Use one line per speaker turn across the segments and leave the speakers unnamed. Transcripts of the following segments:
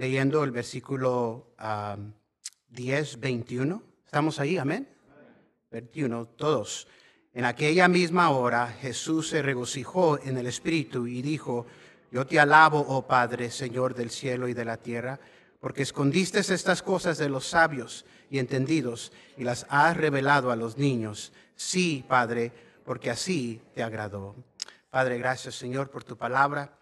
Leyendo el versículo 10, 21. ¿Estamos ahí? Amén. 21, todos. En aquella misma hora Jesús se regocijó en el Espíritu y dijo, yo te alabo, oh Padre, Señor del cielo y de la tierra, porque escondiste estas cosas de los sabios y entendidos y las has revelado a los niños. Sí, Padre, porque así te agradó. Padre, gracias, Señor, por tu palabra.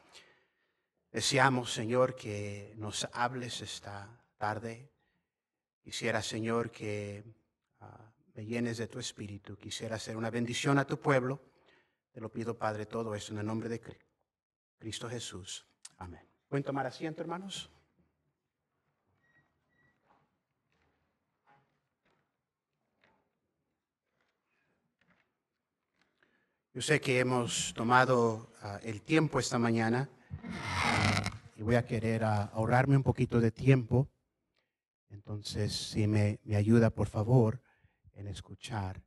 Deseamos, Señor, que nos hables esta tarde. Quisiera, Señor, que ah, me llenes de tu espíritu. Quisiera hacer una bendición a tu pueblo. Te lo pido, Padre, todo eso en el nombre de Cristo Jesús. Amén. ¿Pueden tomar asiento, hermanos? Yo sé que hemos tomado ah, el tiempo esta mañana y voy a querer ah, ahorrarme un poquito de tiempo. Entonces, si me, ayuda, por favor, en escuchar.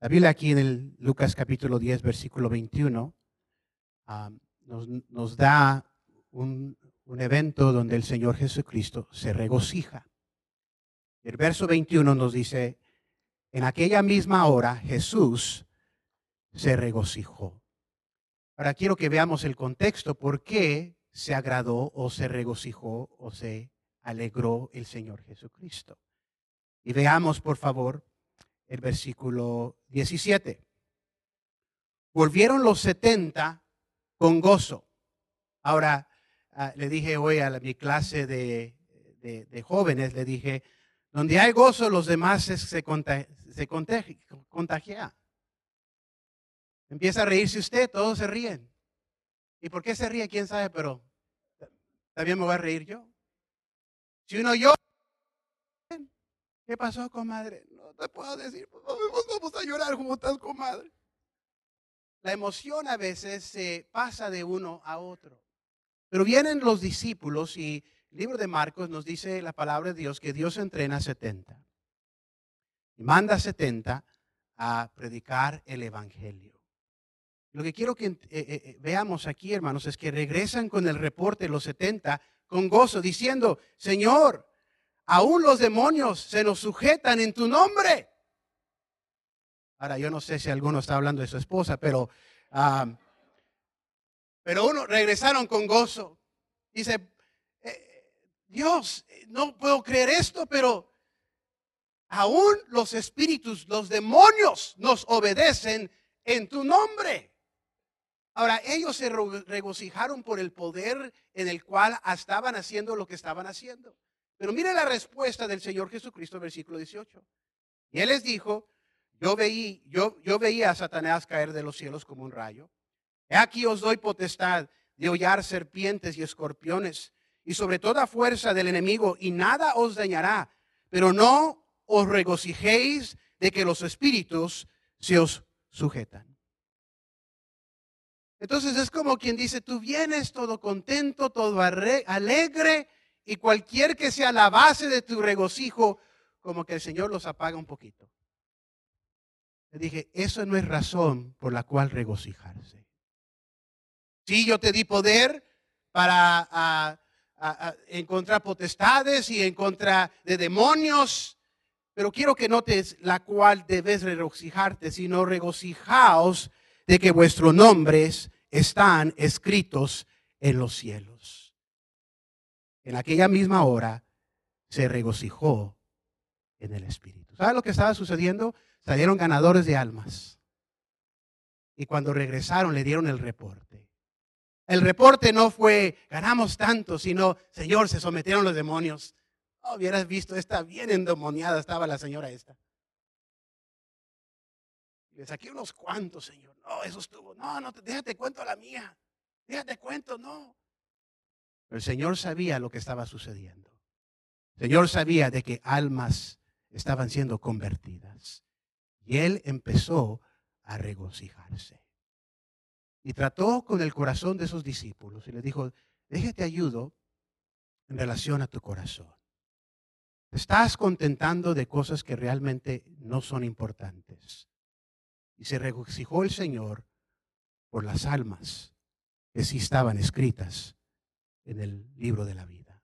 la Biblia aquí en el Lucas capítulo 10, versículo 21, nos, da un, un evento donde el Señor Jesucristo se regocija. El verso 21 nos dice, en aquella misma hora Jesús se regocijó. Ahora quiero que veamos el contexto, por qué se agradó o se regocijó o se alegró el Señor Jesucristo. Y veamos, por favor, el versículo 17. Volvieron los 70 con gozo. Ahora, ah, le dije hoy a mi clase de, jóvenes, le dije, donde hay gozo, los demás se, se, contagian. Empieza a reírse usted, todos se ríen. ¿Y por qué se ríe? ¿Quién sabe? Pero también me voy a reír yo. Si uno llora, ¿qué pasó, comadre? No te puedo decir, vamos a llorar como estás, comadre. La emoción a veces se pasa de uno a otro. Pero vienen los discípulos y el libro de Marcos nos dice la palabra de Dios que Dios entrena a 70. Y manda a 70 a predicar el Evangelio. Lo que quiero que eh, eh, eh, veamos aquí, hermanos, es que regresan con el reporte los 70 con gozo, diciendo, Señor, aún los demonios se nos sujetan en tu nombre. Ahora, yo no sé si alguno está hablando de su esposa, pero, pero uno regresaron con gozo. Dice, Dios, no puedo creer esto, pero aún los espíritus, los demonios nos obedecen en tu nombre. Ahora, ellos se regocijaron por el poder en el cual estaban haciendo lo que estaban haciendo. Pero mire la respuesta del Señor Jesucristo, versículo 18. Y Él les dijo, yo, veí, yo, veía a Satanás caer de los cielos como un rayo. He aquí os doy potestad de hollar serpientes y escorpiones y sobre toda fuerza del enemigo y nada os dañará. Pero no os regocijéis de que los espíritus se os sujetan. Entonces es como quien dice, tú vienes todo contento, todo alegre, y cualquier que sea la base de tu regocijo, como que el Señor los apaga un poquito. Le dije, eso no es razón por la cual regocijarse. Sí, yo te di poder para encontrar potestades y en contra de demonios, pero quiero que notes la cual debes regocijarte, sino regocijaos de que vuestros nombres están escritos en los cielos. En aquella misma hora se regocijó en el Espíritu. ¿Sabe lo que estaba sucediendo? Salieron ganadores de almas. Y cuando regresaron le dieron el reporte. El reporte no fue, ganamos tanto, sino, Señor, se sometieron los demonios. Oh, hubieras visto, está bien endemoniada estaba la señora esta. Le saqué unos cuantos, Señor. No, eso estuvo. No, no, déjate cuento la mía. Déjate cuento, no. el Señor sabía lo que estaba sucediendo. El Señor sabía de que almas estaban siendo convertidas. Y Él empezó a regocijarse. Y trató con el corazón de esos discípulos y les dijo, déjate ayudo en relación a tu corazón. estás contentando de cosas que realmente no son importantes. Y se regocijó el Señor por las almas que sí estaban escritas en el libro de la vida.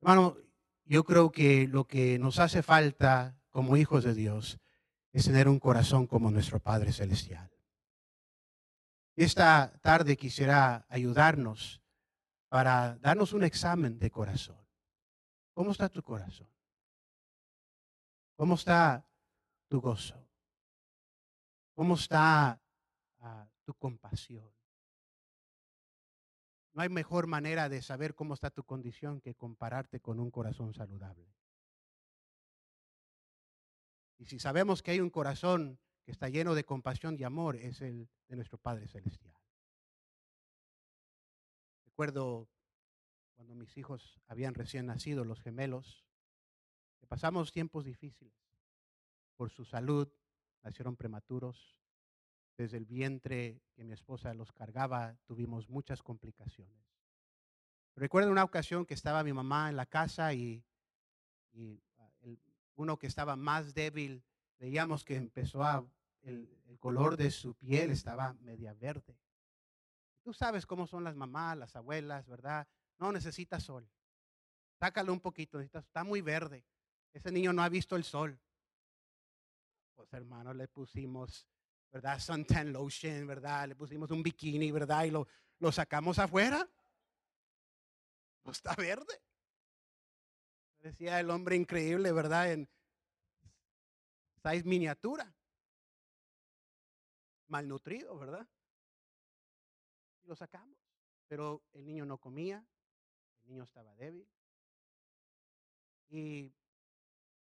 Hermano, yo creo que lo que nos hace falta como hijos de Dios es tener un corazón como nuestro Padre Celestial. Esta tarde quisiera ayudarnos para darnos un examen de corazón. ¿Cómo está tu corazón? ¿Cómo está tu gozo? ¿Cómo está ah, tu compasión? No hay mejor manera de saber cómo está tu condición que compararte con un corazón saludable. Y si sabemos que hay un corazón que está lleno de compasión y amor, es el de nuestro Padre Celestial. Recuerdo cuando mis hijos habían recién nacido, los gemelos, que pasamos tiempos difíciles por su salud, nacieron prematuros. Desde el vientre que mi esposa los cargaba, tuvimos muchas complicaciones. Recuerdo una ocasión que estaba mi mamá en la casa y, ah, uno que estaba más débil, veíamos que empezó a, el, color de su piel estaba media verde. Tú sabes cómo son las mamás, las abuelas, ¿verdad? No necesita sol. Sácalo un poquito, está muy verde. Ese niño no ha visto el sol hermano, le pusimos, ¿verdad? Suntan lotion, ¿verdad? Le pusimos un bikini, ¿verdad? Y lo, lo sacamos afuera. No está verde. Decía el hombre increíble, ¿verdad? En size miniatura. Malnutrido, ¿verdad? Y lo sacamos. Pero el niño no comía, el niño estaba débil. Y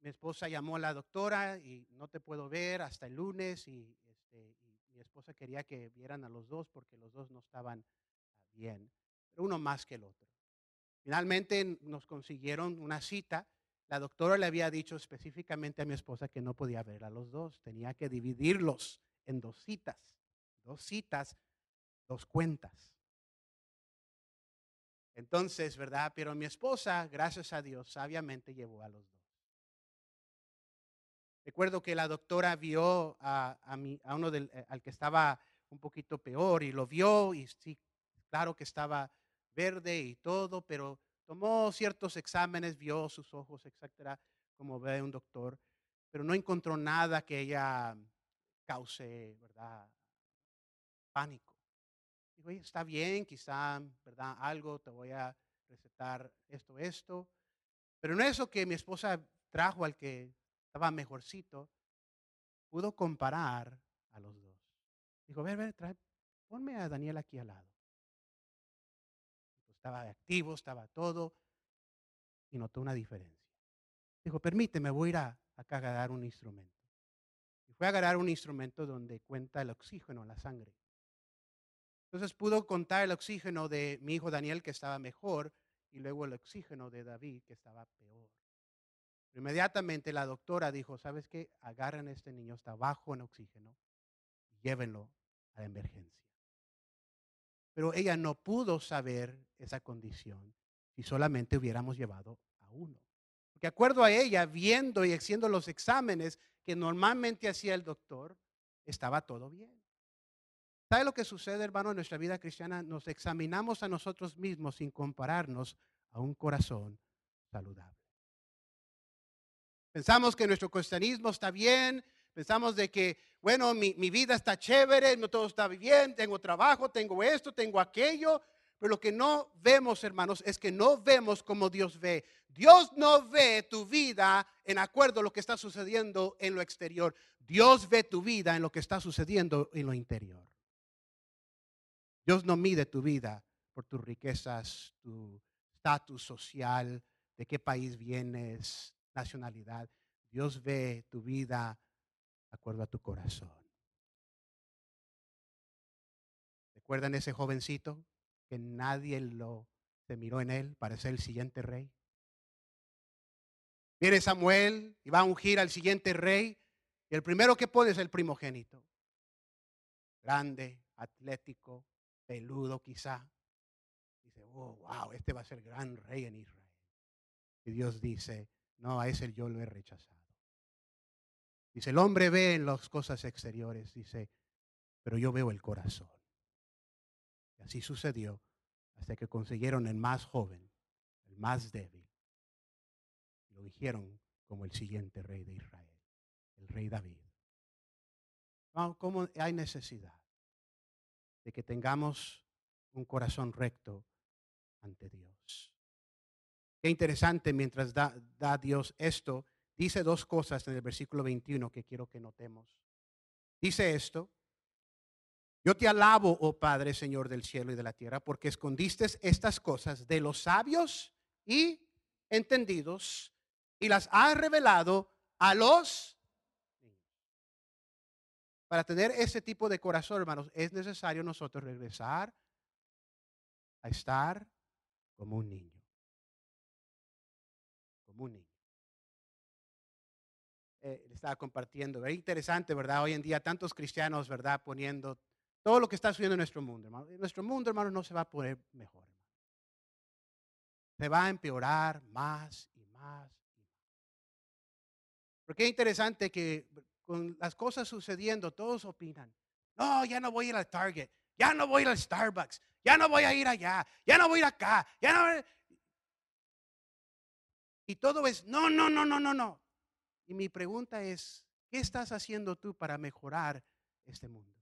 mi esposa llamó a la doctora y no te puedo ver hasta el lunes y, este, mi esposa quería que vieran a los dos porque los dos no estaban ah, bien, pero uno más que el otro. Finalmente nos consiguieron una cita. La doctora le había dicho específicamente a mi esposa que no podía ver a los dos, tenía que dividirlos en dos citas, dos citas, dos cuentas. Entonces, ¿verdad? Pero mi esposa, gracias a Dios, sabiamente llevó a los dos. Recuerdo que la doctora vio a, a, uno del, eh, al que estaba un poquito peor y lo vio y sí, claro que estaba verde y todo, pero tomó ciertos exámenes, vio sus ojos, etcétera, como ve un doctor, pero no encontró nada que ella cause, ¿verdad? Pánico. Dijo, está bien, quizá, ¿verdad? Algo, te voy a recetar esto, esto. Pero no eso que mi esposa trajo al que estaba mejorcito, pudo comparar a los dos. Dijo, ver, ver, trae, ponme a Daniel aquí al lado. Estaba activo, estaba todo, y notó una diferencia. Dijo, permíteme, voy a ir acá a agarrar un instrumento. Y fue a agarrar un instrumento donde cuenta el oxígeno en la sangre. Entonces pudo contar el oxígeno de mi hijo Daniel que estaba mejor y luego el oxígeno de David que estaba peor. Inmediatamente la doctora dijo, ¿sabes qué? Agarren a este niño, está bajo en oxígeno, y llévenlo a la emergencia. Pero ella no pudo saber esa condición si solamente hubiéramos llevado a uno. Porque acuerdo a ella, viendo y haciendo los exámenes que normalmente hacía el doctor, estaba todo bien. ¿Sabe lo que sucede, hermano, en nuestra vida cristiana? Nos examinamos a nosotros mismos sin compararnos a un corazón saludable. Pensamos que nuestro cristianismo está bien, pensamos de que, bueno, mi, vida está chévere, todo está bien, tengo trabajo, tengo esto, tengo aquello, pero lo que no vemos, hermanos, es que no vemos como Dios ve. Dios no ve tu vida en acuerdo a lo que está sucediendo en lo exterior. Dios ve tu vida en lo que está sucediendo en lo interior. Dios no mide tu vida por tus riquezas, tu estatus social, de qué país vienes, nacionalidad. Dios ve tu vida de acuerdo a tu corazón. ¿Recuerdan ese jovencito que nadie lo se miró en él para ser el siguiente rey? Viene Samuel y va a ungir al siguiente rey. Y el primero que pone es el primogénito. Grande, atlético, peludo quizá. Dice, oh, wow, este va a ser gran rey en Israel. Y Dios dice, no, a ese yo lo he rechazado. Dice, el hombre ve en las cosas exteriores, dice, pero yo veo el corazón. Y así sucedió hasta que consiguieron el más joven, el más débil lo dijeron como el siguiente rey de Israel, el rey David. ¿Cómo hay necesidad de que tengamos un corazón recto ante Dios? Qué interesante mientras da, da Dios esto, dice dos cosas en el versículo 21 que quiero que notemos. Dice esto, yo te alabo, oh Padre, Señor del cielo y de la tierra, porque escondiste estas cosas de los sabios y entendidos y las ha revelado a los. Para tener ese tipo de corazón, hermanos, es necesario nosotros regresar a estar como un niño. Como. Eh, estaba compartiendo, es interesante, ¿verdad? Hoy en día tantos cristianos, ¿verdad? Poniendo todo lo que está sucediendo en nuestro mundo, hermano. Nuestro mundo, hermano, no se va a poner mejor. Se va a empeorar más y más porque es interesante que con las cosas sucediendo, todos opinan. No, ya no voy a ir al Target, ya no voy a ir al Starbucks, ya no voy a ir allá, ya no voy a ir acá, ya no. Y todo es, no, no, no, no, no, no. Y mi pregunta es, ¿qué estás haciendo tú para mejorar este mundo?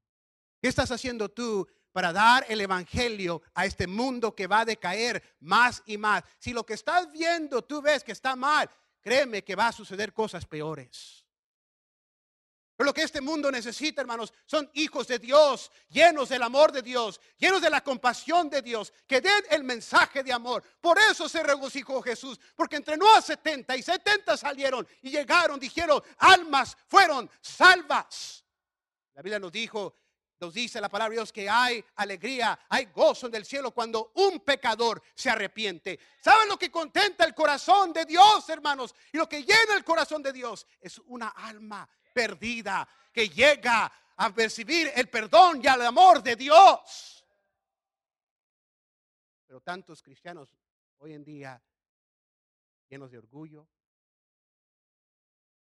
¿Qué estás haciendo tú para dar el Evangelio a este mundo que va a decaer más y más? Si lo que estás viendo tú ves que está mal, créeme que va a suceder cosas peores. Pero lo que este mundo necesita, hermanos, son hijos de Dios, llenos del amor de Dios, llenos de la compasión de Dios, que den el mensaje de amor. Por eso se regocijó Jesús, porque entrenó a 70 y 70 salieron y llegaron, dijeron, almas fueron salvas. La Biblia nos dijo nos dice la palabra de Dios que hay alegría, hay gozo en el cielo cuando un pecador se arrepiente. ¿Saben lo que contenta el corazón de Dios, hermanos? Y lo que llena el corazón de Dios es una alma perdida que llega a percibir el perdón y el amor de Dios. Pero tantos cristianos hoy en día llenos de orgullo,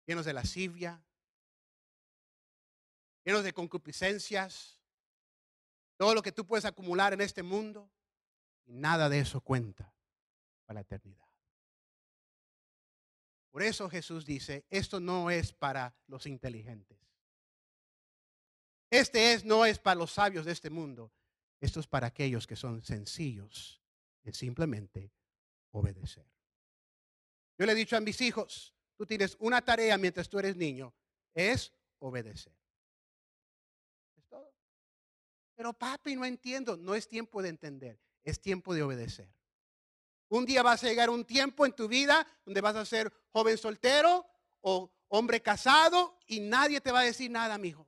llenos de lascivia, llenos de concupiscencias, todo lo que tú puedes acumular en este mundo, y nada de eso cuenta para la eternidad. Por eso Jesús dice, esto no es para los inteligentes. Este es, no es para los sabios de este mundo. Esto es para aquellos que son sencillos en simplemente obedecer. Yo le he dicho a mis hijos, tú tienes una tarea mientras tú eres niño, es obedecer. Pero papi, no entiendo. No es tiempo de entender, es tiempo de obedecer. Un día vas a llegar un tiempo en tu vida donde vas a ser joven soltero o hombre casado y nadie te va a decir nada, amigo.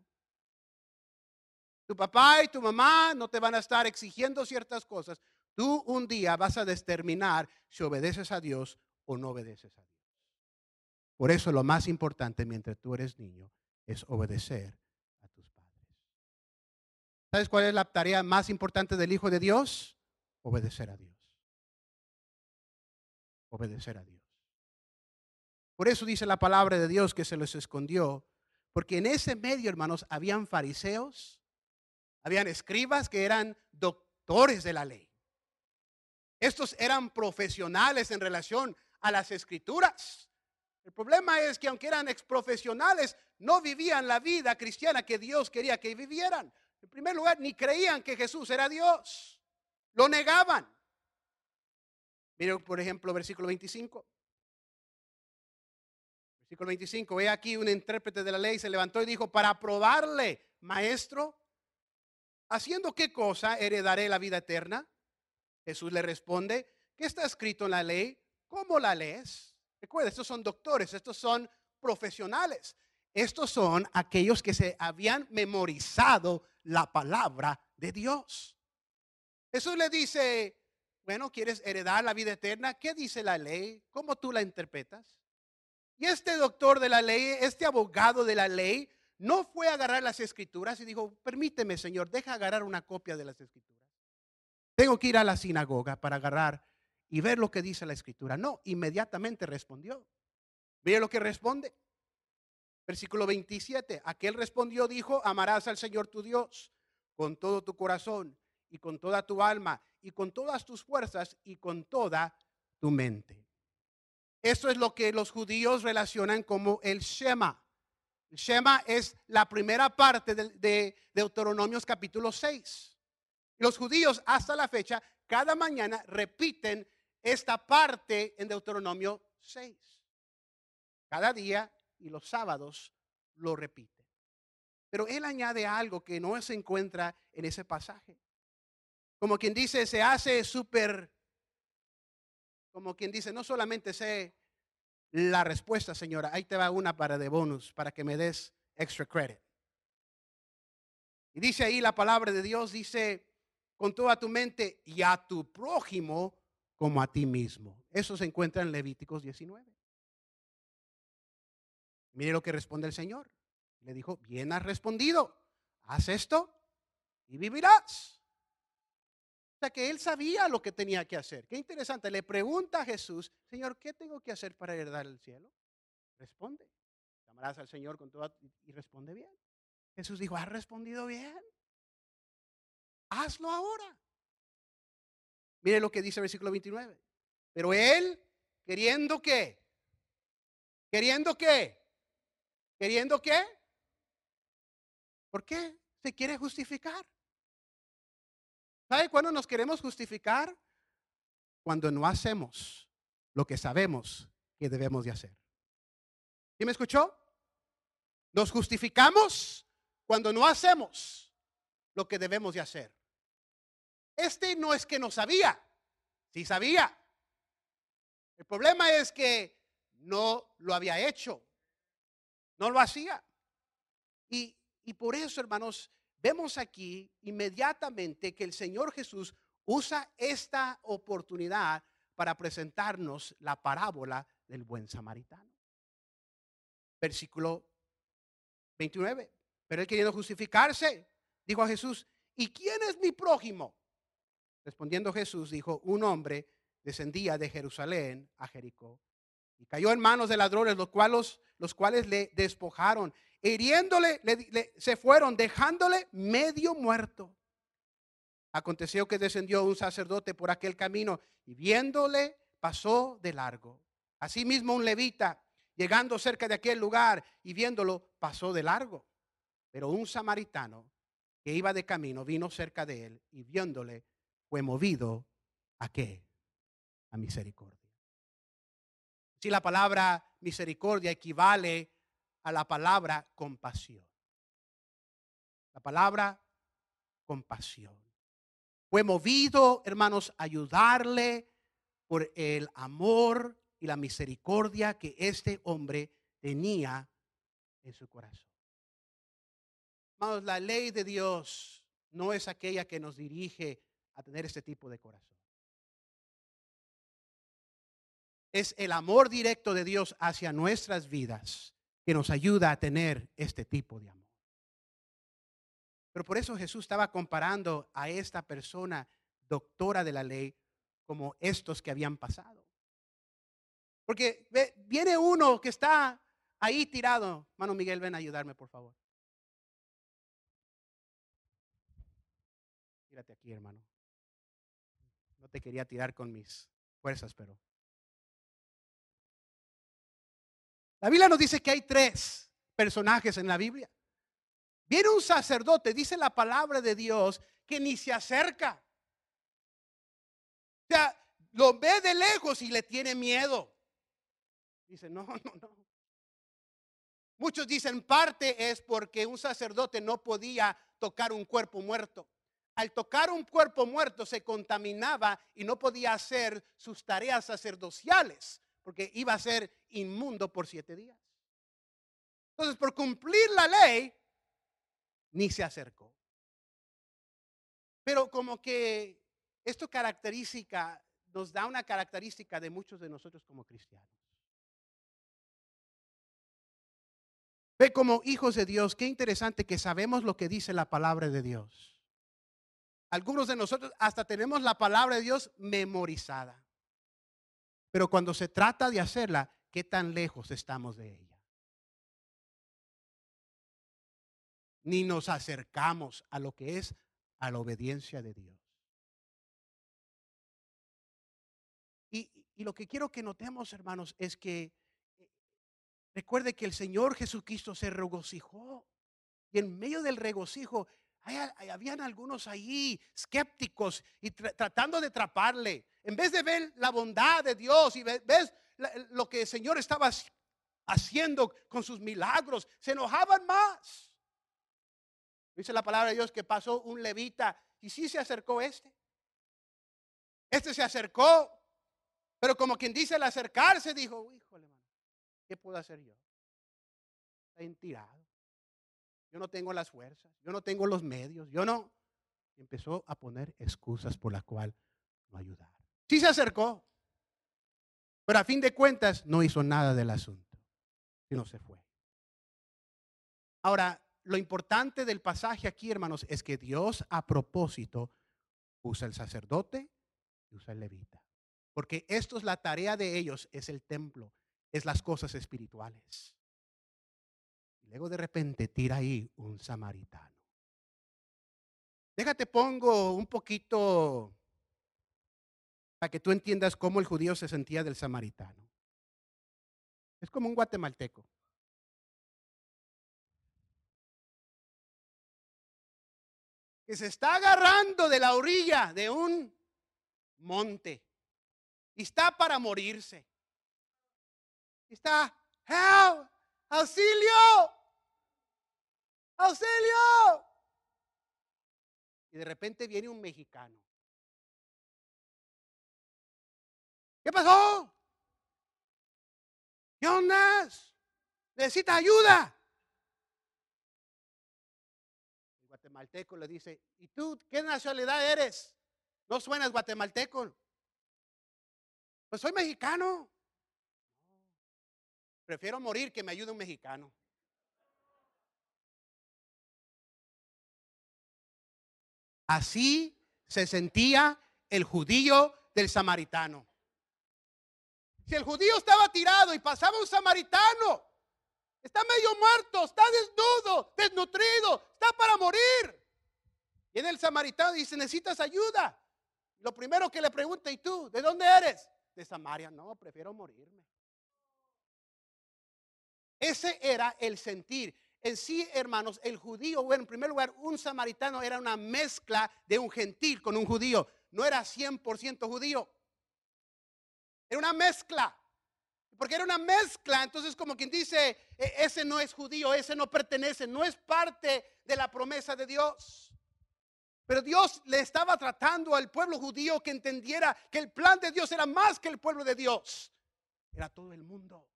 Tu papá y tu mamá no te van a estar exigiendo ciertas cosas. Tú un día vas a determinar si obedeces a Dios o no obedeces a Dios. Por eso lo más importante mientras tú eres niño es obedecer ¿Sabes cuál es la tarea más importante del Hijo de Dios? Obedecer a Dios. Obedecer a Dios. Por eso dice la palabra de Dios que se los escondió, porque en ese medio, hermanos, habían fariseos, habían escribas que eran doctores de la ley. Estos eran profesionales en relación a las escrituras. El problema es que aunque eran profesionales, no vivían la vida cristiana que Dios quería que vivieran. En primer lugar, ni creían que Jesús era Dios. Lo negaban. Miren, por ejemplo, versículo 25. Versículo 25. Ve aquí un intérprete de la ley se levantó y dijo, para probarle, maestro, ¿haciendo qué cosa heredaré la vida eterna? Jesús le responde, ¿qué está escrito en la ley? ¿Cómo la lees? Recuerda, estos son doctores, estos son profesionales. Estos son aquellos que se habían memorizado la palabra de Dios. Jesús le dice, bueno, ¿quieres heredar la vida eterna? ¿Qué dice la ley? ¿Cómo tú la interpretas? Y este doctor de la ley, este abogado de la ley, no fue a agarrar las escrituras y dijo, permíteme, Señor, deja agarrar una copia de las escrituras. Tengo que ir a la sinagoga para agarrar y ver lo que dice la escritura. No, inmediatamente respondió. Mire lo que responde. Versículo 27. Aquel respondió, dijo, amarás al Señor tu Dios con todo tu corazón y con toda tu alma y con todas tus fuerzas y con toda tu mente. Esto es lo que los judíos relacionan como el Shema. El Shema es la primera parte de, Deuteronomios capítulo 6. Los judíos hasta la fecha, cada mañana repiten esta parte en Deuteronomio 6. Cada día y los sábados lo repiten. Pero él añade algo que no se encuentra en ese pasaje. Como quien dice, se hace súper, como quien dice, no solamente sé la respuesta, señora, ahí te va una para de bonus, para que me des extra credit. Y dice ahí la palabra de Dios, dice, con toda tu mente y a tu prójimo como a ti mismo. Eso se encuentra en Levíticos 19. Mire lo que responde el Señor. Le dijo, bien has respondido, haz esto y vivirás. Sea que él sabía lo que tenía que hacer. Qué interesante. Le pregunta a Jesús, Señor, ¿qué tengo que hacer para heredar el cielo? Responde. Llamarás al Señor con todo y responde bien. Jesús dijo, ¿has respondido bien? Hazlo ahora. Mire lo que dice el versículo 29. Pero él, queriendo qué? ¿Queriendo qué? ¿Queriendo qué? ¿Por qué? Se quiere justificar. ¿Sabe cuándo nos queremos justificar? Cuando no hacemos lo que sabemos que debemos de hacer. ¿Sí me escuchó? Nos justificamos cuando no hacemos lo que debemos de hacer. Este no es que no sabía, sí sabía. El problema es que no lo había hecho, no lo hacía. Y, y por eso, hermanos, vemos aquí inmediatamente que el Señor Jesús usa esta oportunidad para presentarnos la parábola del buen samaritano. Versículo 29. Pero él queriendo justificarse, dijo a Jesús, ¿y quién es mi prójimo? Respondiendo Jesús, dijo, un hombre descendía de Jerusalén a Jericó y cayó en manos de ladrones, los cuales, los cuales le despojaron hiriéndole, se fueron, dejándole medio muerto. Aconteció que descendió un sacerdote por aquel camino y viéndole pasó de largo. Asimismo un levita, llegando cerca de aquel lugar y viéndolo, pasó de largo. Pero un samaritano que iba de camino vino cerca de él y viéndole fue movido a qué? A misericordia. Si la palabra misericordia equivale a la palabra compasión. La palabra compasión. Fue movido, hermanos, a ayudarle por el amor y la misericordia que este hombre tenía en su corazón. Hermanos, la ley de Dios no es aquella que nos dirige a tener este tipo de corazón. Es el amor directo de Dios hacia nuestras vidas que nos ayuda a tener este tipo de amor. Pero por eso Jesús estaba comparando a esta persona doctora de la ley como estos que habían pasado. Porque viene uno que está ahí tirado. Mano Miguel, ven a ayudarme, por favor. Tírate aquí, hermano. No te quería tirar con mis fuerzas, pero La Biblia nos dice que hay tres personajes en la Biblia. Viene un sacerdote, dice la palabra de Dios, que ni se acerca. O sea, lo ve de lejos y le tiene miedo. Dice, no, no, no. Muchos dicen parte es porque un sacerdote no podía tocar un cuerpo muerto. al tocar un cuerpo muerto se contaminaba y no podía hacer sus tareas sacerdociales porque iba a ser inmundo por siete días. Entonces, por cumplir la ley, ni se acercó. Pero como que esto característica nos da una característica de muchos de nosotros como cristianos. Ve como hijos de Dios, qué interesante que sabemos lo que dice la palabra de Dios. Algunos de nosotros hasta tenemos la palabra de Dios memorizada. Pero cuando se trata de hacerla, ¿qué tan lejos estamos de ella? Ni nos acercamos a lo que es a la obediencia de Dios. Y, y lo que quiero que notemos, hermanos, es que Recuerde que el Señor Jesucristo se regocijó. Y en medio del regocijo, habían algunos ahí escépticos y tratando de atraparle. En vez de ver la bondad de Dios y ves lo que el Señor estaba haciendo con sus milagros, se enojaban más. Dice la palabra de Dios que pasó un levita y sí se acercó este. Este se acercó, pero como quien dice al acercarse, dijo, híjole, ¿Qué puedo hacer yo? Está tirado. Yo no tengo las fuerzas, yo no tengo los medios, yo no. empezó a poner excusas por las cuales no ayudar. Sí se acercó, pero a fin de cuentas no hizo nada del asunto, no se fue. Ahora, lo importante del pasaje aquí, hermanos, es que Dios a propósito usa el sacerdote y usa el levita. Porque esto es la tarea de ellos, es el templo es las cosas espirituales. Luego de repente tira ahí un samaritano. Déjate pongo un poquito para que tú entiendas cómo el judío se sentía del samaritano. Es como un guatemalteco. Que se está agarrando de la orilla de un monte y está para morirse. Está, help, auxilio, auxilio. Y de repente viene un mexicano. ¿Qué pasó? ¿Qué onda? Necesita ayuda. El guatemalteco le dice, ¿y tú qué nacionalidad eres? No suenas guatemalteco. Pues soy mexicano. Prefiero morir que me ayude un mexicano. Así se sentía el judío del samaritano. Si el judío estaba tirado y pasaba un samaritano, está medio muerto, está desnudo, desnutrido, está para morir. Y en el samaritano dice, necesitas ayuda. Lo primero que le pregunta, ¿y tú? ¿De dónde eres? De Samaria. No, prefiero morirme. Ese era el sentir. En sí, hermanos, el judío, bueno, en primer lugar, un samaritano era una mezcla de un gentil con un judío. No era 100% judío. Era una mezcla. Porque era una mezcla, entonces como quien dice, e, ese no es judío, ese no pertenece, no es parte de la promesa de Dios. Pero Dios le estaba tratando al pueblo judío que entendiera que el plan de Dios era más que el pueblo de Dios. Era todo el mundo.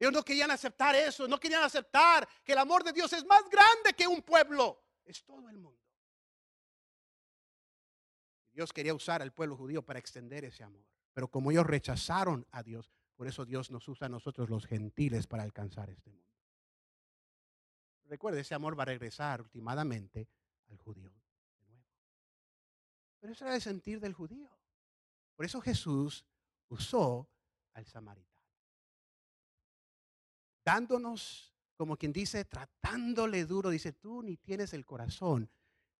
Ellos no querían aceptar eso, no querían aceptar que el amor de Dios es más grande que un pueblo, es todo el mundo. Dios quería usar al pueblo judío para extender ese amor, pero como ellos rechazaron a Dios, por eso Dios nos usa a nosotros los gentiles para alcanzar este mundo. Recuerde, ese amor va a regresar últimamente al judío. Pero eso era el sentir del judío. Por eso Jesús usó al samaritano dándonos, como quien dice, tratándole duro, dice, tú ni tienes el corazón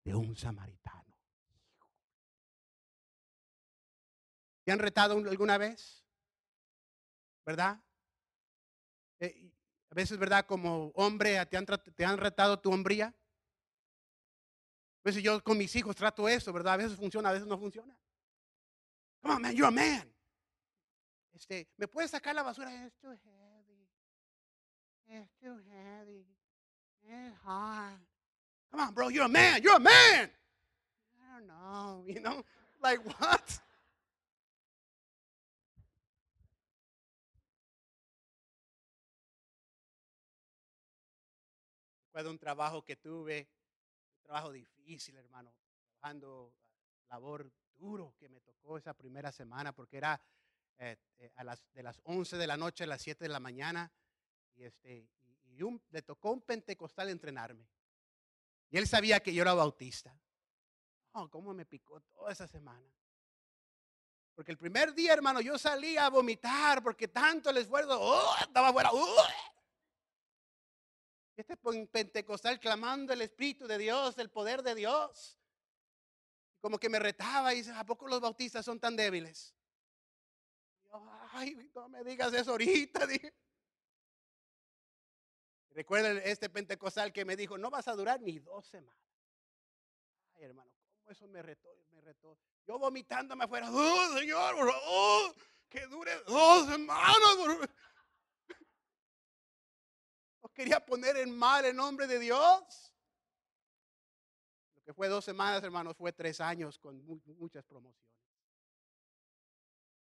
de un samaritano. ¿Te han retado alguna vez? ¿Verdad? Eh, a veces, ¿verdad? Como hombre, ¿te han, te han retado tu hombría? A veces yo con mis hijos trato eso, ¿verdad? A veces funciona, a veces no funciona. Come on, man, you're a man. Este, ¿me puedes sacar la basura? Esto It's too heavy. It's hard. Come on, bro. You're a man. You're a man. don't know, you know, like what? Fue de un trabajo que tuve, un trabajo difícil, hermano, trabajando labor duro que me tocó esa primera semana porque era eh, eh, a las, de las 11 de la noche a las 7 de la mañana y, este, y, un, le tocó un pentecostal entrenarme. Y él sabía que yo era bautista. Oh, cómo me picó toda esa semana. Porque el primer día, hermano, yo salía a vomitar porque tanto el esfuerzo, oh, estaba fuera. Oh. Este pentecostal clamando el Espíritu de Dios, el poder de Dios. Como que me retaba y dice, ¿a poco los bautistas son tan débiles? Ay, no me digas eso ahorita. Dije. Recuerda este pentecostal que me dijo, no vas a durar ni dos semanas. Ay, hermano, ¿cómo eso me retó? Me retó. Yo vomitándome afuera, oh, Señor, oh, que dure dos semanas. No quería poner en mal el nombre de Dios. Lo que fue dos semanas, hermanos, fue tres años con muchas promociones.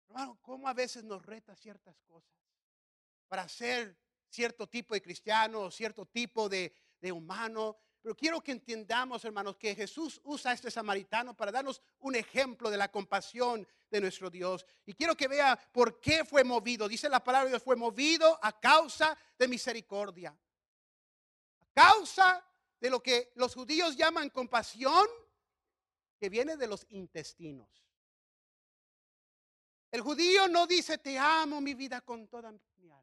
Hermano, ¿cómo a veces nos reta ciertas cosas para ser cierto tipo de cristiano, cierto tipo de, humano? Pero quiero que entendamos, hermanos, que Jesús usa a este samaritano para darnos un ejemplo de la compasión de nuestro Dios. Y quiero que vea por qué fue movido. Dice la palabra de Dios, fue movido a causa de misericordia. A causa de lo que los judíos llaman compasión, que viene de los intestinos. El judío no dice, te amo mi vida con toda mi alma.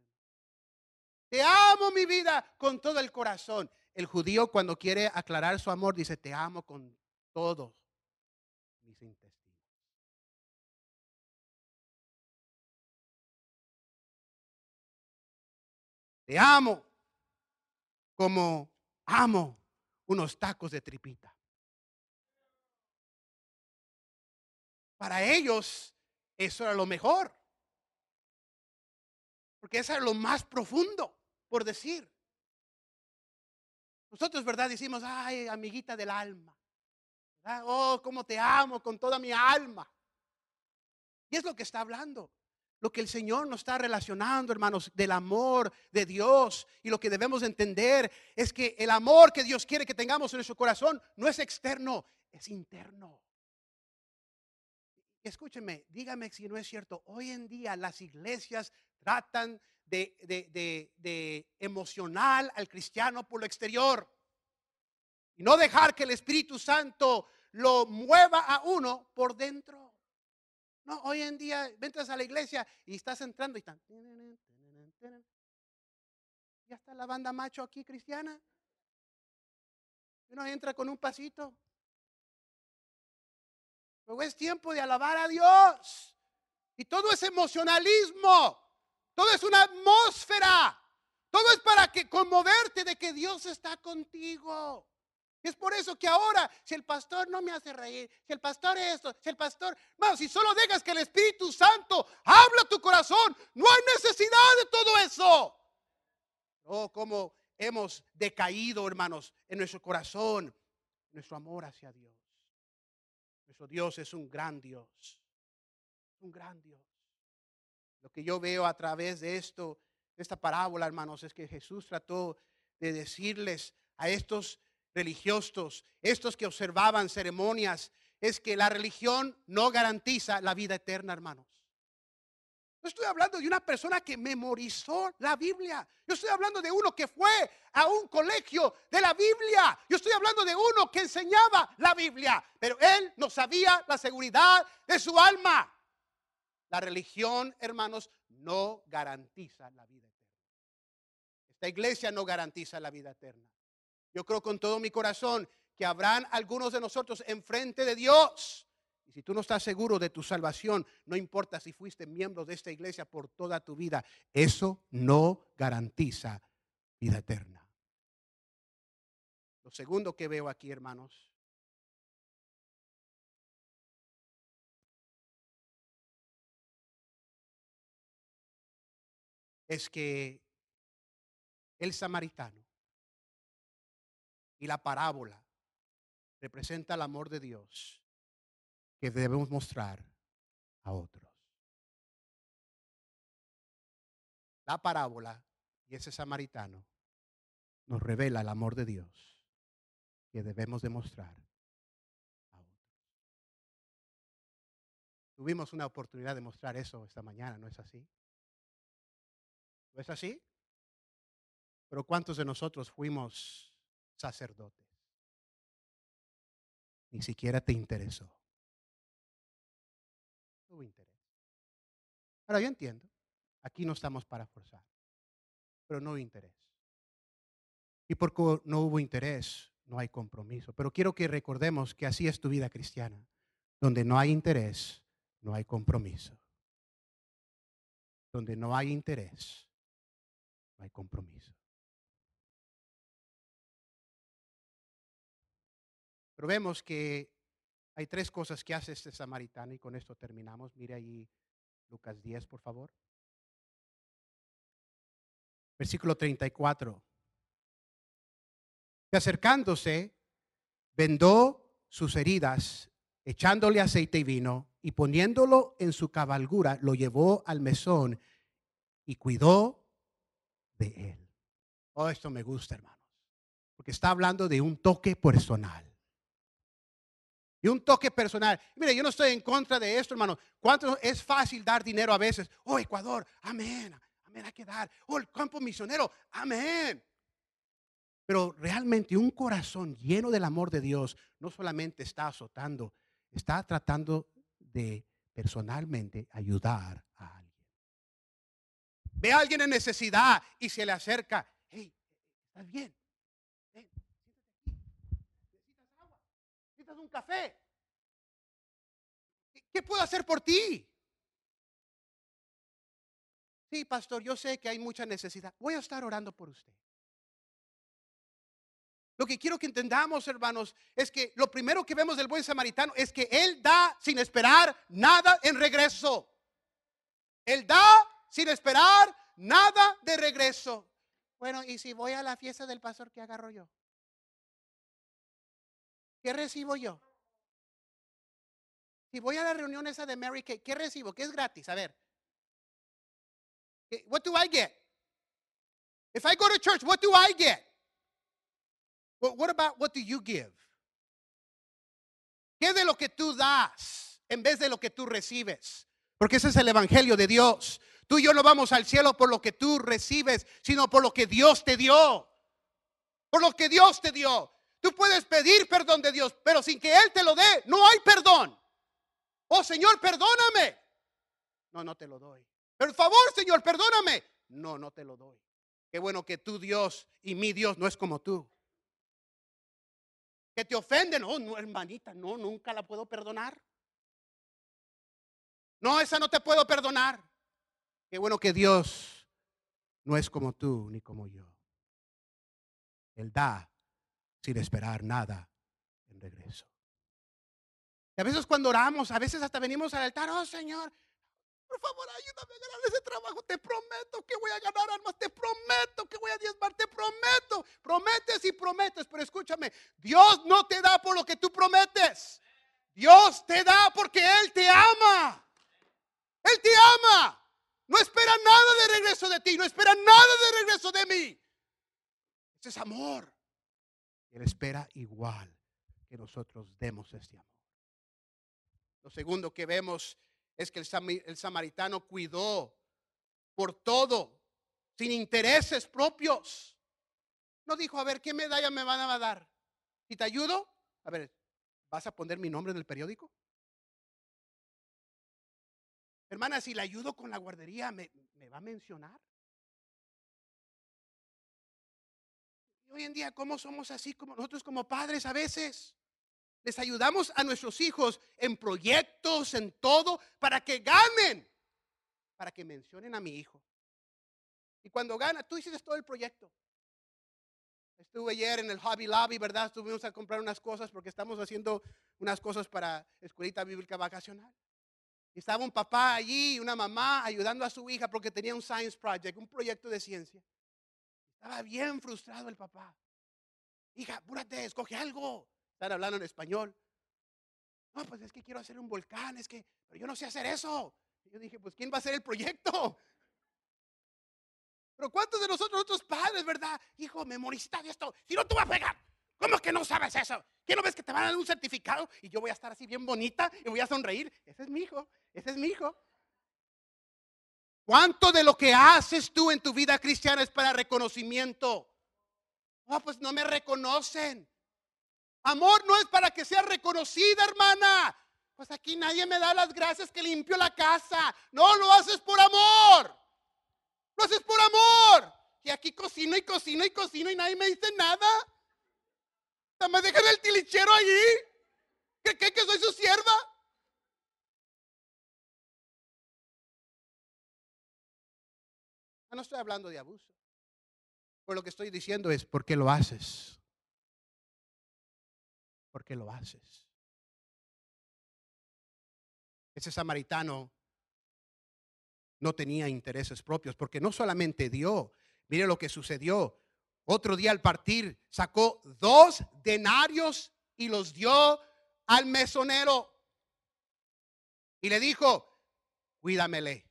Te amo mi vida con todo el corazón. El judío cuando quiere aclarar su amor dice, te amo con todos mis intestinos. Te amo como amo unos tacos de tripita. Para ellos eso era lo mejor. Porque eso era lo más profundo, por decir. Nosotros, ¿verdad? Decimos, ay, amiguita del alma. Oh, cómo te amo con toda mi alma. Y es lo que está hablando. Lo que el Señor nos está relacionando, hermanos, del amor de Dios. Y lo que debemos entender es que el amor que Dios quiere que tengamos en nuestro corazón no es externo, es interno. Escúcheme, dígame si no es cierto. Hoy en día las iglesias tratan de, de, emocional al cristiano por lo exterior y no dejar que el Espíritu Santo lo mueva a uno por dentro. No, hoy en día entras a la iglesia y estás entrando y están. Ya está la banda macho aquí cristiana. Uno entra con un pasito. Luego es tiempo de alabar a Dios. Y todo es emocionalismo. Todo es una atmósfera. Todo es para que conmoverte de que Dios está contigo. Es por eso que ahora, si el pastor no me hace reír, si el pastor esto, si el pastor, vamos, si solo dejas que el Espíritu Santo habla tu corazón, no hay necesidad de todo eso. Oh, como hemos decaído, hermanos, en nuestro corazón, nuestro amor hacia Dios. Nuestro Dios es un gran Dios. Un gran Dios. Lo que yo veo a través de esto, de esta parábola, hermanos, es que Jesús trató de decirles a estos religiosos, estos que observaban ceremonias, es que la religión no garantiza la vida eterna, hermanos. Yo estoy hablando de una persona que memorizó la Biblia. Yo estoy hablando de uno que fue a un colegio de la Biblia. Yo estoy hablando de uno que enseñaba la Biblia. Pero él no sabía la seguridad de su alma. La religión, hermanos, no garantiza la vida eterna. Esta iglesia no garantiza la vida eterna. Yo creo con todo mi corazón que habrán algunos de nosotros enfrente de Dios si tú no estás seguro de tu salvación, no importa si fuiste miembro de esta iglesia por toda tu vida, eso no garantiza vida eterna. Lo segundo que veo aquí, hermanos, es que el samaritano y la parábola representa el amor de Dios que debemos mostrar a otros. La parábola y ese samaritano nos revela el amor de Dios que debemos demostrar a otros. Tuvimos una oportunidad de mostrar eso esta mañana, ¿no es así? ¿No es así? Pero ¿cuántos de nosotros fuimos sacerdotes? Ni siquiera te interesó. Hubo interés. Ahora yo entiendo. Aquí no estamos para forzar. Pero no hubo interés. Y porque no hubo interés, no hay compromiso. Pero quiero que recordemos que así es tu vida cristiana. Donde no hay interés, no hay compromiso. Donde no hay interés, hay compromiso. Pero vemos que hay tres cosas que hace este samaritano y con esto terminamos. Mire ahí Lucas 10, por favor. Versículo 34. Y acercándose, vendó sus heridas, echándole aceite y vino, y poniéndolo en su cabalgura, lo llevó al mesón y cuidó de él. Oh, esto me gusta, hermanos, porque está hablando de un toque personal. Y un toque personal. Mire, yo no estoy en contra de esto, hermano. ¿Cuánto es fácil dar dinero a veces? Oh, Ecuador, amén, amén, hay que dar. Oh, el campo misionero, amén. Pero realmente un corazón lleno del amor de Dios no solamente está azotando, está tratando de personalmente ayudar a alguien. Ve alguien en necesidad y se le acerca. Hey, ¿estás bien? Aquí. ¿Necesitas agua? ¿Necesitas un café? ¿Qué- ¿Qué puedo hacer por ti? Sí, pastor, yo sé que hay mucha necesidad. Voy a estar orando por usted. Lo que quiero que entendamos, hermanos, es que lo primero que vemos del buen samaritano es que él da sin esperar nada en regreso. Él da sin esperar nada de regreso. Bueno, y si voy a la fiesta del pastor, ¿qué agarro yo? ¿Qué recibo yo? Si voy a la reunión esa de Mary Kay, ¿qué recibo? ¿Qué es gratis? A ver. ¿Qué- What do I get? If I go to church, what do I get? But what about what do you give? ¿Qué de lo que tú das en vez de lo que tú recibes? Porque ese es el evangelio de Dios. Tú y yo no vamos al cielo por lo que tú recibes, sino por lo que Dios te dio. Por lo que Dios te dio. Tú puedes pedir perdón de Dios, pero sin que Él te lo dé, no hay perdón. Oh Señor, perdóname. No, no te lo doy. Por favor, Señor, perdóname. No, no te lo doy. Qué bueno que tu Dios y mi Dios no es como tú. Que te ofenden. Oh, no, hermanita, no, nunca la puedo perdonar. No, esa no te puedo perdonar. Bueno que Dios no es como tú ni como yo. Él da sin esperar nada en regreso. Y a veces cuando oramos, a veces hasta venimos al altar, oh Señor, por favor ayúdame a ganar ese trabajo, te prometo que voy a ganar almas, te prometo que voy a diezmar, te prometo, prometes y prometes, pero escúchame, Dios no te da por lo que tú prometes, Dios te da porque Él te ama, Él te ama, no espera nada de regreso de ti, no espera nada de regreso de mí, ese es amor, Él espera igual que nosotros demos este amor. Lo segundo que vemos es que el, sami- el samaritano cuidó por todo, sin intereses propios. No dijo, a ver, ¿qué medalla me van a dar? ¿Y te ayudo? A ver, ¿vas a poner mi nombre en el periódico? Hermana, si le ayudo con la guardería, ¿me, me va a mencionar? Y hoy en día, ¿cómo somos así como nosotros como padres a veces? Les ayudamos a nuestros hijos en proyectos, en todo, para que ganen, para que mencionen a mi hijo. Y cuando gana, tú hiciste todo el proyecto. Estuve ayer en el Hobby Lobby, ¿verdad? Estuvimos a comprar unas cosas porque estamos haciendo unas cosas para Escuelita Bíblica Vacacional. Estaba un papá allí y una mamá ayudando a su hija porque tenía un science project, un proyecto de ciencia. Estaba bien frustrado el papá. Hija, apúrate, escoge algo. Están hablando en español. No, pues es que quiero hacer un volcán, es que, pero yo no sé hacer eso. Y yo dije, pues ¿quién va a hacer el proyecto? Pero ¿cuántos de nosotros, otros padres, verdad? Hijo, memorista esto. Si no, tú vas a pegar. ¿Cómo que no sabes eso? ¿Qué no ves que te van a dar un certificado y yo voy a estar así bien bonita y voy a sonreír? Ese es mi hijo, ese es mi hijo. ¿Cuánto de lo que haces tú en tu vida cristiana es para reconocimiento? No, pues no me reconocen. Amor no es para que sea reconocida, hermana. Pues aquí nadie me da las gracias que limpio la casa. No, lo haces por amor. Lo haces por amor. Y aquí cocino y cocino y cocino y nadie me dice nada. Me dejan el tilichero allí. ¿Qué, qué, que soy su sierva? No estoy hablando de abuso. Por lo que estoy diciendo es, ¿por qué lo haces? ¿Por qué lo haces? Ese samaritano no tenía intereses propios, porque no solamente dio, mire lo que sucedió. Otro día al partir sacó dos denarios y los dio al mesonero. Y le dijo, cuídamele.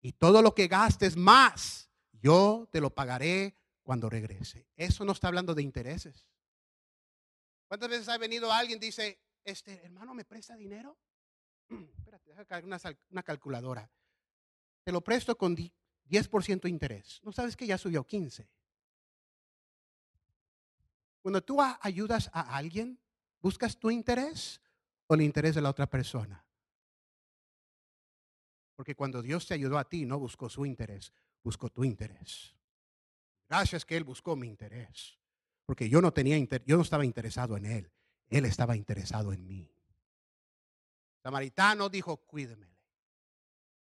Y todo lo que gastes más, yo te lo pagaré cuando regrese. Eso no está hablando de intereses. ¿Cuántas veces ha venido alguien y dice, este hermano me presta dinero? Espérate, deja caer una, una calculadora. Te lo presto con 10% de interés. ¿No sabes que ya subió 15? Cuando tú ayudas a alguien, ¿buscas tu interés o el interés de la otra persona? Porque cuando Dios te ayudó a ti, no buscó su interés, buscó tu interés. Gracias que Él buscó mi interés. Porque yo no tenía yo no estaba interesado en Él. Él estaba interesado en mí. Samaritano dijo, cuídemele.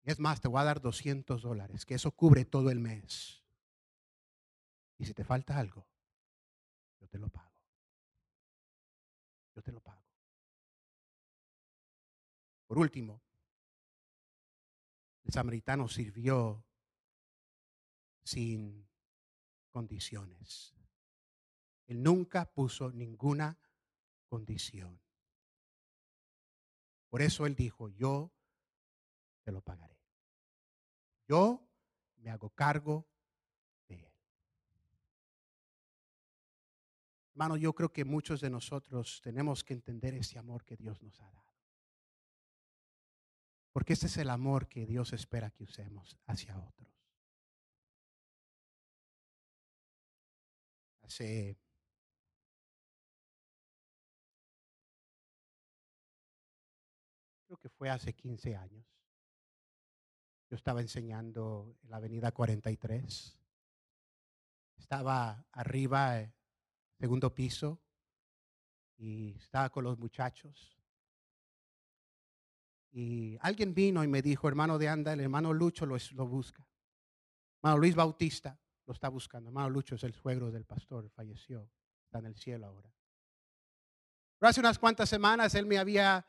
Es más, te voy a dar 200 dólares, que eso cubre todo el mes. Y si te falta algo, te lo pago. Yo te lo pago. Por último, el samaritano sirvió sin condiciones. Él nunca puso ninguna condición. Por eso él dijo, yo te lo pagaré. Yo me hago cargo Hermano, yo creo que muchos de nosotros tenemos que entender ese amor que Dios nos ha dado. Porque ese es el amor que Dios espera que usemos hacia otros. Hace creo que fue hace 15 años. Yo estaba enseñando en la avenida 43. Estaba arriba eh, segundo piso y estaba con los muchachos. Y alguien vino y me dijo, hermano de Anda, el hermano Lucho lo, lo busca. Hermano Luis Bautista lo está buscando. Hermano Lucho es el suegro del pastor, falleció, está en el cielo ahora. Pero hace unas cuantas semanas él me había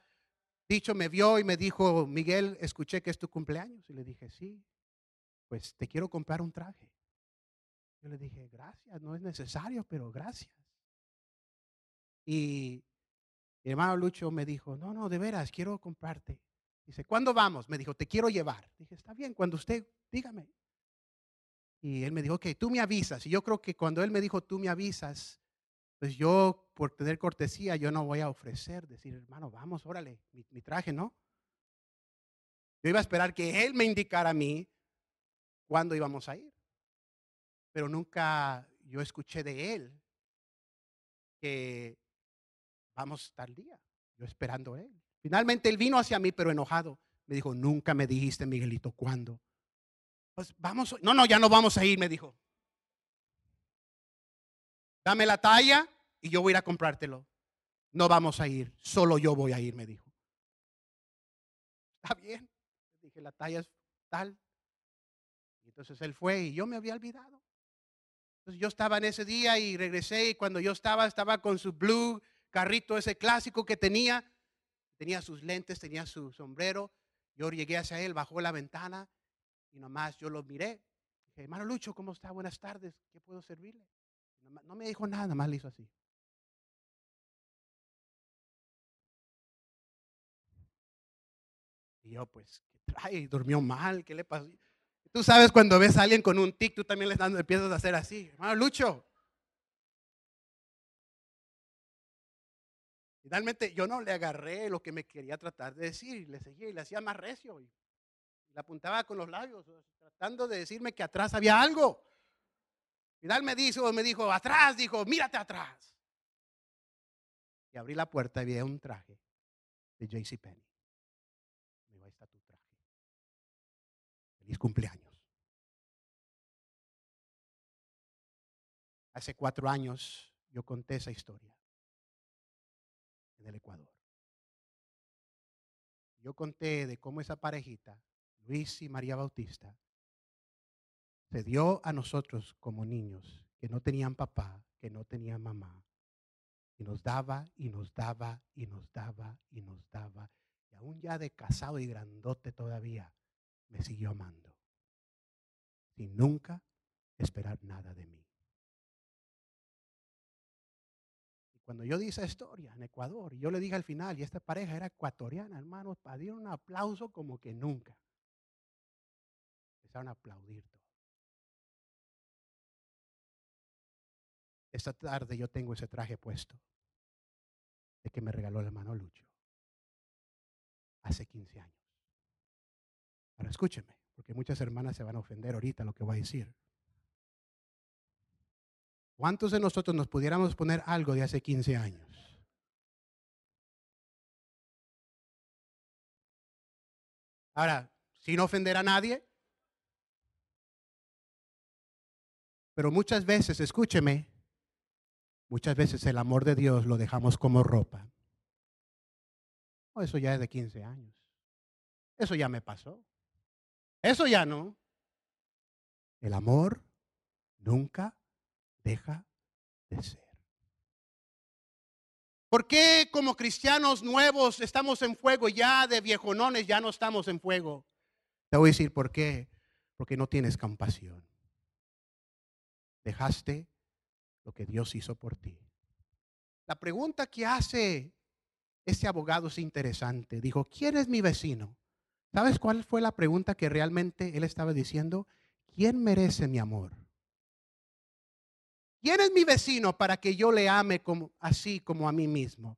dicho, me vio y me dijo, Miguel, escuché que es tu cumpleaños. Y le dije, sí, pues te quiero comprar un traje. Yo le dije, gracias, no es necesario, pero gracias. Y mi hermano Lucho me dijo, no, no, de veras, quiero comprarte. Dice, ¿cuándo vamos? Me dijo, te quiero llevar. Dije, está bien, cuando usted, dígame. Y él me dijo, ok, tú me avisas. Y yo creo que cuando él me dijo, tú me avisas, pues yo, por tener cortesía, yo no voy a ofrecer, decir, hermano, vamos, órale, mi, mi traje, ¿no? Yo iba a esperar que él me indicara a mí cuándo íbamos a ir. Pero nunca yo escuché de él que vamos tal día, yo esperando él. Finalmente él vino hacia mí, pero enojado. Me dijo, nunca me dijiste, Miguelito, ¿cuándo? Pues vamos, no, no, ya no vamos a ir, me dijo. Dame la talla y yo voy a ir a comprártelo. No vamos a ir, solo yo voy a ir, me dijo. Está bien. Dije, la talla es tal. Entonces él fue y yo me había olvidado. Entonces yo estaba en ese día y regresé y cuando yo estaba, estaba con su blue carrito ese clásico que tenía. Tenía sus lentes, tenía su sombrero. Yo llegué hacia él, bajó la ventana y nomás yo lo miré. Dije, hermano Lucho, ¿cómo está? Buenas tardes, ¿qué puedo servirle? No me dijo nada, nomás le hizo así. Y yo, pues, ¿qué trae? ¿Durmió mal? ¿Qué le pasó? Tú sabes cuando ves a alguien con un tic, tú también le empiezas a hacer así. Hermano Lucho. Finalmente yo no le agarré lo que me quería tratar de decir, le seguía y le hacía más recio. Y le apuntaba con los labios, tratando de decirme que atrás había algo. Final me dijo, me dijo, atrás, dijo, mírate atrás. Y abrí la puerta y vi un traje de JC Penny. Feliz cumpleaños. Hace cuatro años yo conté esa historia en el Ecuador. Yo conté de cómo esa parejita, Luis y María Bautista, se dio a nosotros como niños que no tenían papá, que no tenían mamá, y nos daba y nos daba y nos daba y nos daba. Y aún ya de casado y grandote todavía, me siguió amando. Sin nunca esperar nada de mí. Y cuando yo di esa historia en Ecuador, yo le dije al final, y esta pareja era ecuatoriana, hermanos, dieron un aplauso como que nunca. Empezaron a aplaudir todo. Esta tarde yo tengo ese traje puesto de que me regaló el hermano Lucho hace 15 años. Ahora escúcheme, porque muchas hermanas se van a ofender ahorita lo que voy a decir. ¿Cuántos de nosotros nos pudiéramos poner algo de hace 15 años? Ahora, sin ofender a nadie, pero muchas veces, escúcheme, Muchas veces el amor de Dios lo dejamos como ropa. Oh, eso ya es de 15 años. Eso ya me pasó. Eso ya no. El amor nunca deja de ser. ¿Por qué como cristianos nuevos estamos en fuego ya de viejonones ya no estamos en fuego? Te voy a decir por qué. Porque no tienes compasión. Dejaste lo que Dios hizo por ti. La pregunta que hace este abogado es interesante. Dijo, ¿quién es mi vecino? ¿Sabes cuál fue la pregunta que realmente él estaba diciendo? ¿Quién merece mi amor? ¿Quién es mi vecino para que yo le ame así como a mí mismo?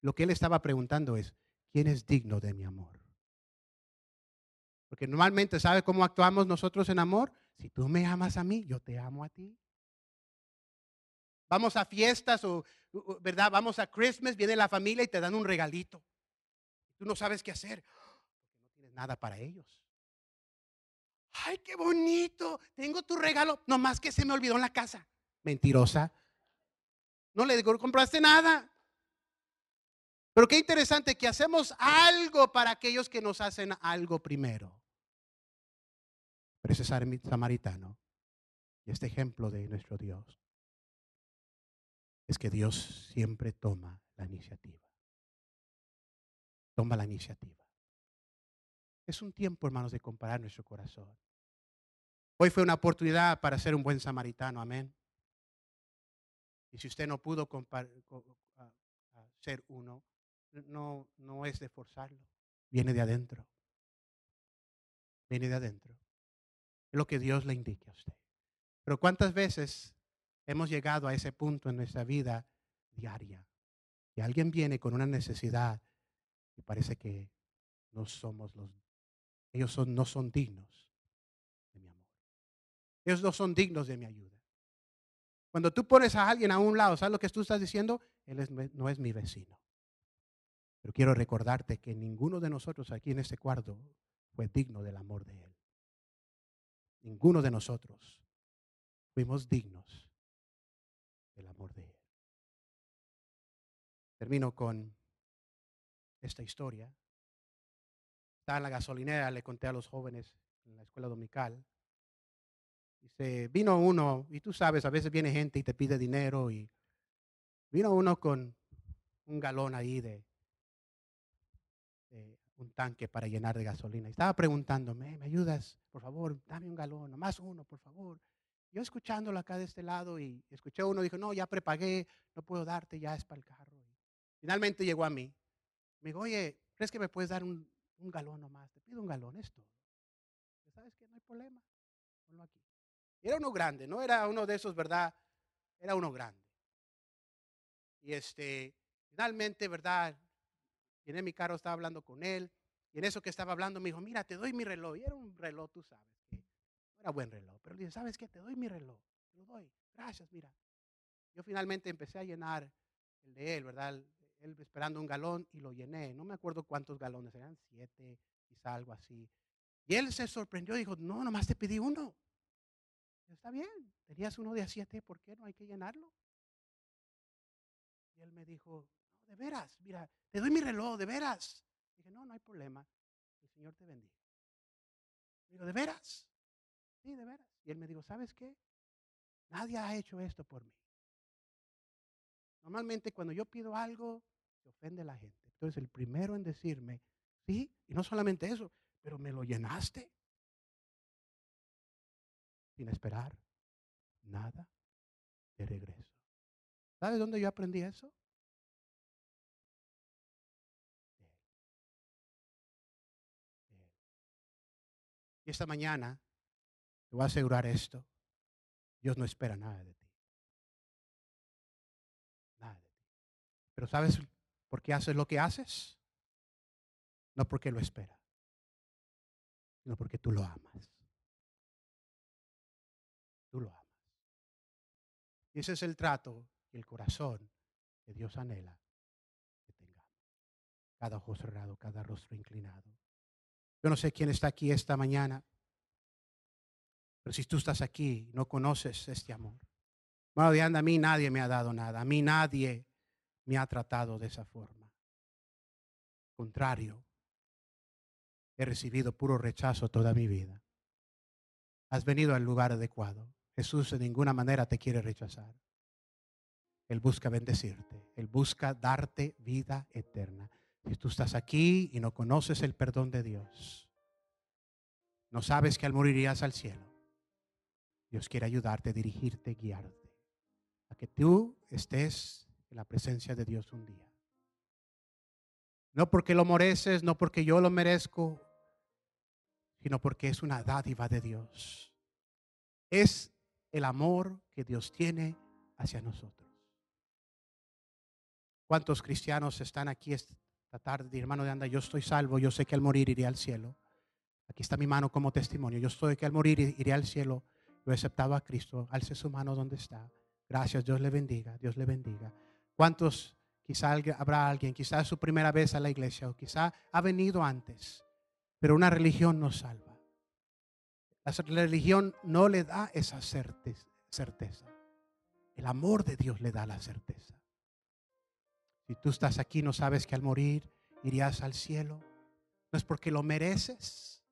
Lo que él estaba preguntando es, ¿quién es digno de mi amor? Porque normalmente, ¿sabe cómo actuamos nosotros en amor? Si tú me amas a mí, yo te amo a ti. Vamos a fiestas o, ¿verdad? Vamos a Christmas, viene la familia y te dan un regalito. Tú no sabes qué hacer nada para ellos. Ay, qué bonito. Tengo tu regalo. Nomás que se me olvidó en la casa. Mentirosa. No le compraste nada. Pero qué interesante que hacemos algo para aquellos que nos hacen algo primero. Pero ese samaritano y este ejemplo de nuestro Dios es que Dios siempre toma la iniciativa. Toma la iniciativa. Es un tiempo, hermanos, de comparar nuestro corazón. Hoy fue una oportunidad para ser un buen samaritano, amén. Y si usted no pudo ser uno, no, no es de forzarlo, viene de adentro. Viene de adentro. Lo que Dios le indique a usted. Pero ¿cuántas veces hemos llegado a ese punto en nuestra vida diaria. Y alguien viene con una necesidad y parece que no somos los, ellos no son dignos de mi amor. Ellos no son dignos de mi ayuda. Cuando tú pones a alguien a un lado, ¿sabes lo que tú estás diciendo? Él no es mi vecino. Pero quiero recordarte que ninguno de nosotros aquí en este cuarto fue digno del amor de Él. Ninguno de nosotros fuimos dignos el amor de Él. Termino con esta historia. Estaba en la gasolinera, le conté a los jóvenes en la escuela dominical. Dice, vino uno, y tú sabes, a veces viene gente y te pide dinero, y vino uno con un galón ahí de, un tanque para llenar de gasolina. Y estaba preguntándome, ¿me ayudas? Por favor, dame un galón, más uno, por favor. Yo escuchándolo acá de este lado y escuché uno, dijo, no, ya prepagué, no puedo darte, ya es para el carro. Finalmente llegó a mí. Me dijo, oye, ¿crees que me puedes dar un, un galón nomás, te pido un galón, es todo. ¿Sabes qué? No hay problema, ponlo aquí. era uno grande, no era uno de esos, ¿verdad? Era uno grande. Y este, finalmente, ¿verdad? Llené mi carro, estaba hablando con él. Y en eso que estaba hablando me dijo, mira, te doy mi reloj. Y era un reloj, tú sabes, que era buen reloj. Pero le dije, ¿sabes qué? Te doy mi reloj. Te lo doy. Gracias, mira. Yo finalmente empecé a llenar el de él, ¿verdad? Él esperando un galón y lo llené. No me acuerdo cuántos galones, eran siete, quizá algo así. Y él se sorprendió y dijo, no, nomás te pedí uno. Está bien, tenías uno de a siete, ¿por qué no hay que llenarlo? Y él me dijo, de veras, mira, te doy mi reloj, de veras. Dije, no, no hay problema. El Señor te bendiga. Digo, ¿de veras? Sí, de veras. Y él me dijo, ¿sabes qué? Nadie ha hecho esto por mí. Normalmente cuando yo pido algo, ofende la gente. Entonces el primero en decirme, sí, y no solamente eso, pero me lo llenaste. Sin esperar nada de regreso. ¿Sabes dónde yo aprendí eso? Y esta mañana te voy a asegurar esto. Dios no espera nada de ti. Nada de ti. Pero ¿sabes por qué haces lo que haces? No porque lo espera, sino porque tú lo amas. Tú lo amas. Y ese es el trato y el corazón que Dios anhela que tengamos. Cada ojo cerrado, cada rostro inclinado. Yo no sé quién está aquí esta mañana, pero si tú estás aquí no conoces este amor. De anda, a mí nadie me ha dado nada, a mí nadie me ha tratado de esa forma. Contrario, he recibido puro rechazo toda mi vida. Has venido al lugar adecuado. Jesús de ninguna manera te quiere rechazar. Él busca bendecirte. Él busca darte vida eterna. Si tú estás aquí y no conoces el perdón de Dios, no sabes que al morir al cielo. Dios quiere ayudarte, dirigirte, guiarte, a que tú estés en la presencia de Dios un día. No porque lo mereces, no porque yo lo merezco, sino porque es una dádiva de Dios. Es el amor que Dios tiene hacia nosotros. ¿Cuántos cristianos están aquí esta tarde, hermano de anda? Yo estoy salvo, yo sé que al morir iré al cielo. Aquí está mi mano como testimonio. Yo estoy que al morir iré al cielo. Yo he aceptado a Cristo. Alce su mano donde está. Gracias, Dios le bendiga, Dios le bendiga. ¿Cuántos? Quizá habrá alguien, quizá es su primera vez a la iglesia o quizá ha venido antes, pero una religión no salva. La religión no le da esa certeza. El amor de Dios le da la certeza. Si tú estás aquí no sabes que al morir irías al cielo, no es porque lo mereces,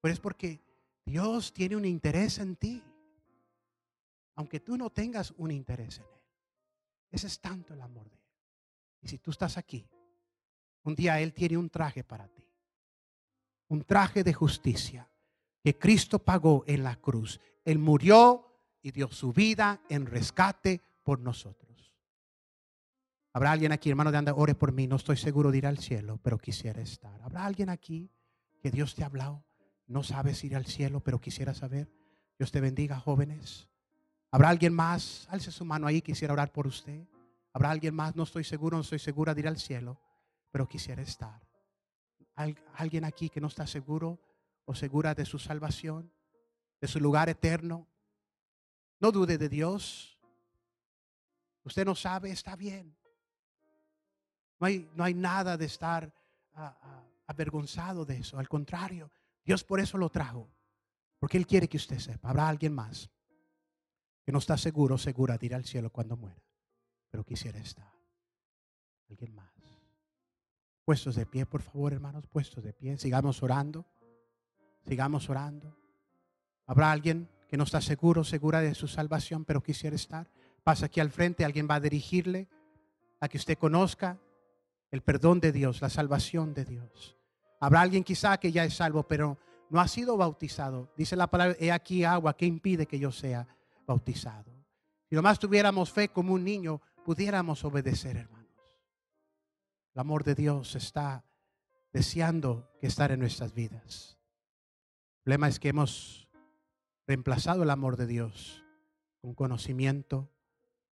pero es porque Dios tiene un interés en ti, aunque tú no tengas un interés en Él. Ese es tanto el amor de Él. Y si tú estás aquí, un día Él tiene un traje para ti, un traje de justicia que Cristo pagó en la cruz. Él murió y dio su vida en rescate por nosotros. Habrá alguien aquí, hermano de anda, ore por mí. No estoy seguro de ir al cielo, pero quisiera estar. Habrá alguien aquí que Dios te ha hablado. No sabes ir al cielo, pero quisiera saber. Dios te bendiga, jóvenes. Habrá alguien más. Alce su mano ahí, quisiera orar por usted. Habrá alguien más. No estoy seguro, no estoy segura de ir al cielo, pero quisiera estar. Alguien aquí que no está seguro o segura de su salvación, de su lugar eterno. No dude de Dios. Usted no sabe, está bien. No hay, no hay nada de estar ah, ah, avergonzado de eso. Al contrario, Dios por eso lo trajo. Porque Él quiere que usted sepa. Habrá alguien más que no está seguro, segura de ir al cielo cuando muera. Pero quisiera estar. Alguien más. Puestos de pie, por favor, hermanos, puestos de pie. Sigamos orando. Sigamos orando. Habrá alguien que no está seguro, segura de su salvación, pero quisiera estar. Pasa aquí al frente, alguien va a dirigirle a que usted conozca el perdón de Dios, la salvación de Dios. Habrá alguien quizá que ya es salvo, pero no ha sido bautizado. Dice la palabra, he aquí agua, que impide que yo sea bautizado? Si nomás tuviéramos fe como un niño, pudiéramos obedecer, hermanos. El amor de Dios está deseando que estar en nuestras vidas. El problema es que hemos reemplazado el amor de Dios con conocimiento,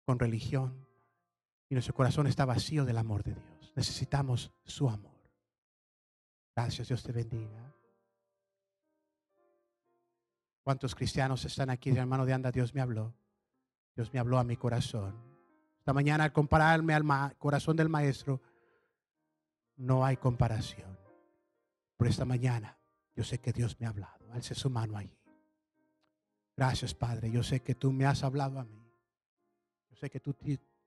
con religión, y nuestro corazón está vacío del amor de Dios. Necesitamos su amor. Gracias, Dios te bendiga. ¿Cuántos cristianos están aquí, hermano de anda? Dios me habló. Dios me habló a mi corazón. Esta mañana al compararme al corazón del maestro, no hay comparación. Por esta mañana yo sé que Dios me ha hablado. Alce su mano allí. Gracias, Padre. Yo sé que tú me has hablado a mí. Yo sé que tú,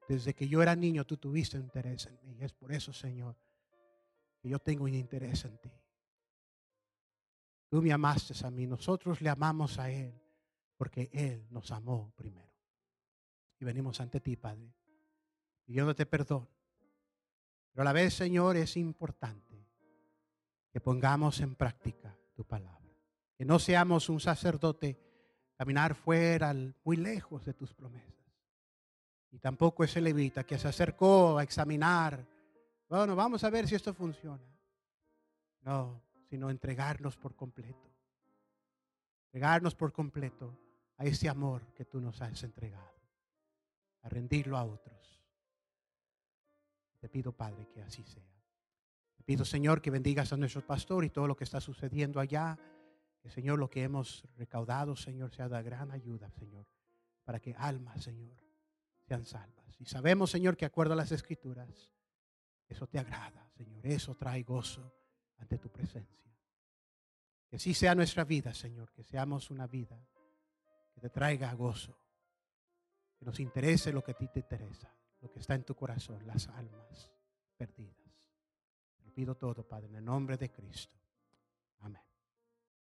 desde que yo era niño, tú tuviste interés en mí. Y es por eso, Señor, que yo tengo un interés en ti. Tú me amaste a mí, nosotros le amamos a Él, porque Él nos amó primero. Y venimos ante ti, Padre, pidiéndote perdón. Pero a la vez, Señor, es importante que pongamos en práctica tu palabra. Que no seamos un sacerdote caminar fuera, muy lejos de tus promesas. Y tampoco ese levita que se acercó a examinar. Bueno, vamos a ver si esto funciona. No, sino entregarnos por completo. Entregarnos por completo a ese amor que tú nos has entregado, a rendirlo a otros. Te pido, Padre, que así sea. Te pido, Señor, que bendigas a nuestro pastor y todo lo que está sucediendo allá. Que, Señor, lo que hemos recaudado, Señor, sea de gran ayuda, Señor, para que almas, Señor, sean salvas. Y sabemos, Señor, que acuerdo a las escrituras, eso te agrada, Señor. Eso trae gozo ante tu presencia. Que así sea nuestra vida, Señor, que seamos una vida que te traiga gozo, que nos interese lo que a ti te interesa, lo que está en tu corazón, las almas perdidas. Te pido todo, Padre, en el nombre de Cristo. Amén.